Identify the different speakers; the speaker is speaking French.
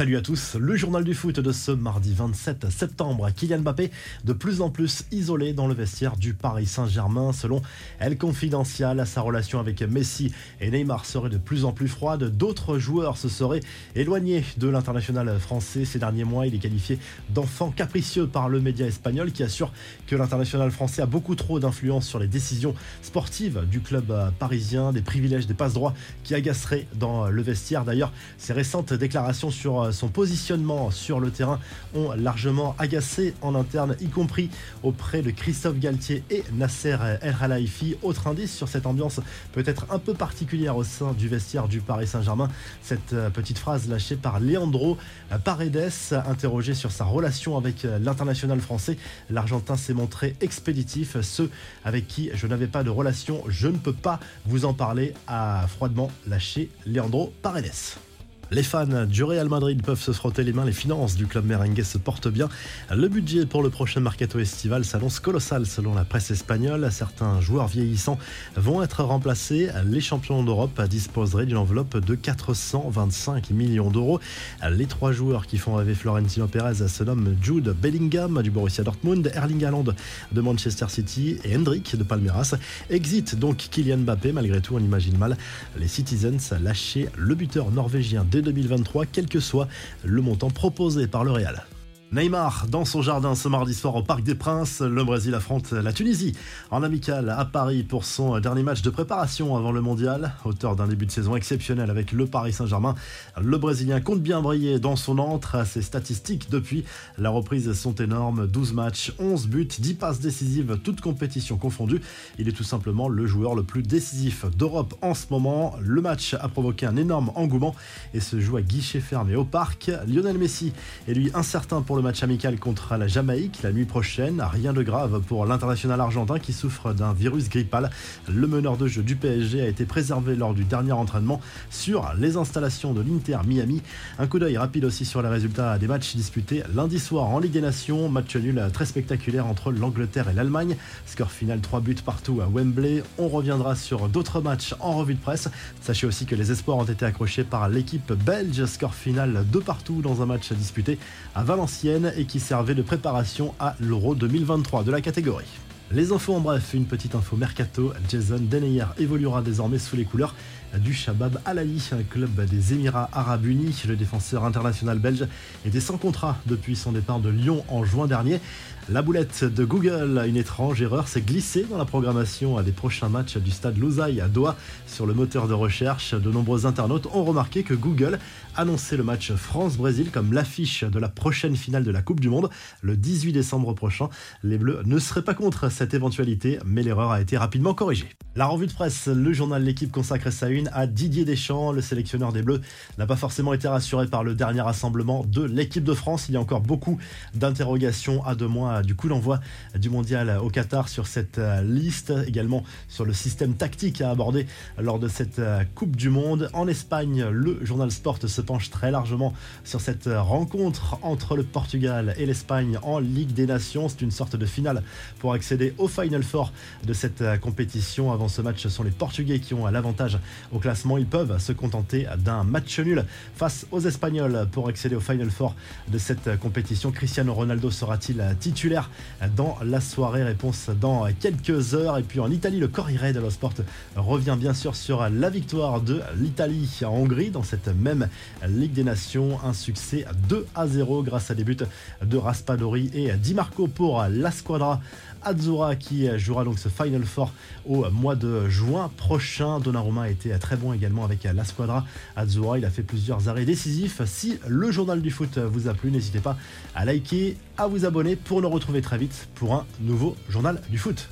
Speaker 1: Salut à tous, le journal du foot de ce mardi 27 septembre. Kylian Mbappé de plus en plus isolé dans le vestiaire du Paris Saint-Germain. Selon Elle Confidential, sa relation avec Messi et Neymar serait de plus en plus froide. D'autres joueurs se seraient éloignés de l'international français ces derniers mois. Il est qualifié d'enfant capricieux par le média espagnol qui assure que l'international français a beaucoup trop d'influence sur les décisions sportives du club parisien, des privilèges, des passes-droits qui agaceraient dans le vestiaire. D'ailleurs, ces récentes déclarations sur son positionnement sur le terrain ont largement agacé en interne, y compris auprès de Christophe Galtier et Nasser El Khelaifi. Autre indice sur cette ambiance peut-être un peu particulière au sein du vestiaire du Paris Saint-Germain. Cette euh, petite phrase lâchée par Leandro Paredes, interrogé sur sa relation avec euh, l'international français. L'Argentin s'est montré expéditif. Ceux avec qui je n'avais pas de relation, je ne peux pas vous en parler, a froidement lâché Leandro Paredes. Les fans du Real Madrid peuvent se frotter les mains, les finances du club merengue se portent bien. Le budget pour le prochain mercato estival s'annonce colossal selon la presse espagnole. Certains joueurs vieillissants vont être remplacés. Les champions d'Europe disposeraient d'une enveloppe de 425 millions d'euros. Les trois joueurs qui font rêver Florentino Pérez se nomment Jude Bellingham du Borussia Dortmund, Erling Haaland de Manchester City et Hendrik de Palmeiras. Exit donc Kylian Mbappé, malgré tout on imagine mal les Citizens lâcher le buteur norvégien 2023, quel que soit le montant proposé par le Real. Neymar dans son jardin ce mardi soir au Parc des Princes. Le Brésil affronte la Tunisie en amical à Paris pour son dernier match de préparation avant le mondial. Auteur d'un début de saison exceptionnel avec le Paris Saint-Germain, le Brésilien compte bien briller dans son entre. Ses statistiques depuis la reprise sont énormes 12 matchs, 11 buts, 10 passes décisives, toutes compétitions confondues. Il est tout simplement le joueur le plus décisif d'Europe en ce moment. Le match a provoqué un énorme engouement et se joue à guichet fermé au parc. Lionel Messi est lui incertain pour le match amical contre la Jamaïque la nuit prochaine. Rien de grave pour l'international argentin qui souffre d'un virus grippal. Le meneur de jeu du PSG a été préservé lors du dernier entraînement sur les installations de l'Inter Miami. Un coup d'œil rapide aussi sur les résultats des matchs disputés lundi soir en Ligue des Nations. Match nul très spectaculaire entre l'Angleterre et l'Allemagne. Score final 3 buts partout à Wembley. On reviendra sur d'autres matchs en revue de presse. Sachez aussi que les espoirs ont été accrochés par l'équipe belge. Score final 2 partout dans un match disputé à Valenciennes et qui servait de préparation à l'Euro 2023 de la catégorie. Les infos en bref, une petite info mercato. Jason Deneyer évoluera désormais sous les couleurs du Shabab Al un club des Émirats Arabes Unis. Le défenseur international belge était sans contrat depuis son départ de Lyon en juin dernier. La boulette de Google, une étrange erreur, s'est glissée dans la programmation des prochains matchs du stade Loussaï à Doha sur le moteur de recherche. De nombreux internautes ont remarqué que Google annonçait le match France-Brésil comme l'affiche de la prochaine finale de la Coupe du Monde le 18 décembre prochain. Les Bleus ne seraient pas contre cette éventualité, mais l'erreur a été rapidement corrigée. La revue de presse, le journal L'équipe consacre sa une à Didier Deschamps. Le sélectionneur des Bleus n'a pas forcément été rassuré par le dernier rassemblement de l'équipe de France. Il y a encore beaucoup d'interrogations à deux mois du coup l'envoi du mondial au Qatar sur cette euh, liste. Également sur le système tactique à aborder lors de cette euh, Coupe du Monde. En Espagne, le journal Sport se penche très largement sur cette rencontre entre le Portugal et l'Espagne en Ligue des Nations. C'est une sorte de finale pour accéder au Final Four de cette euh, compétition dans ce match, ce sont les Portugais qui ont l'avantage au classement. Ils peuvent se contenter d'un match nul face aux Espagnols pour accéder au Final Four de cette compétition. Cristiano Ronaldo sera-t-il titulaire dans la soirée? Réponse dans quelques heures. Et puis en Italie, le Corriere dello Sport revient bien sûr sur la victoire de l'Italie en Hongrie dans cette même Ligue des Nations. Un succès 2 à 0 grâce à des buts de Raspadori et Di Marco pour la squadra Azzurra qui jouera donc ce Final Four au mois de juin prochain. Donnarumma a été très bon également avec la squadra Azzurra. Il a fait plusieurs arrêts décisifs. Si le journal du foot vous a plu, n'hésitez pas à liker, à vous abonner pour nous retrouver très vite pour un nouveau journal du foot.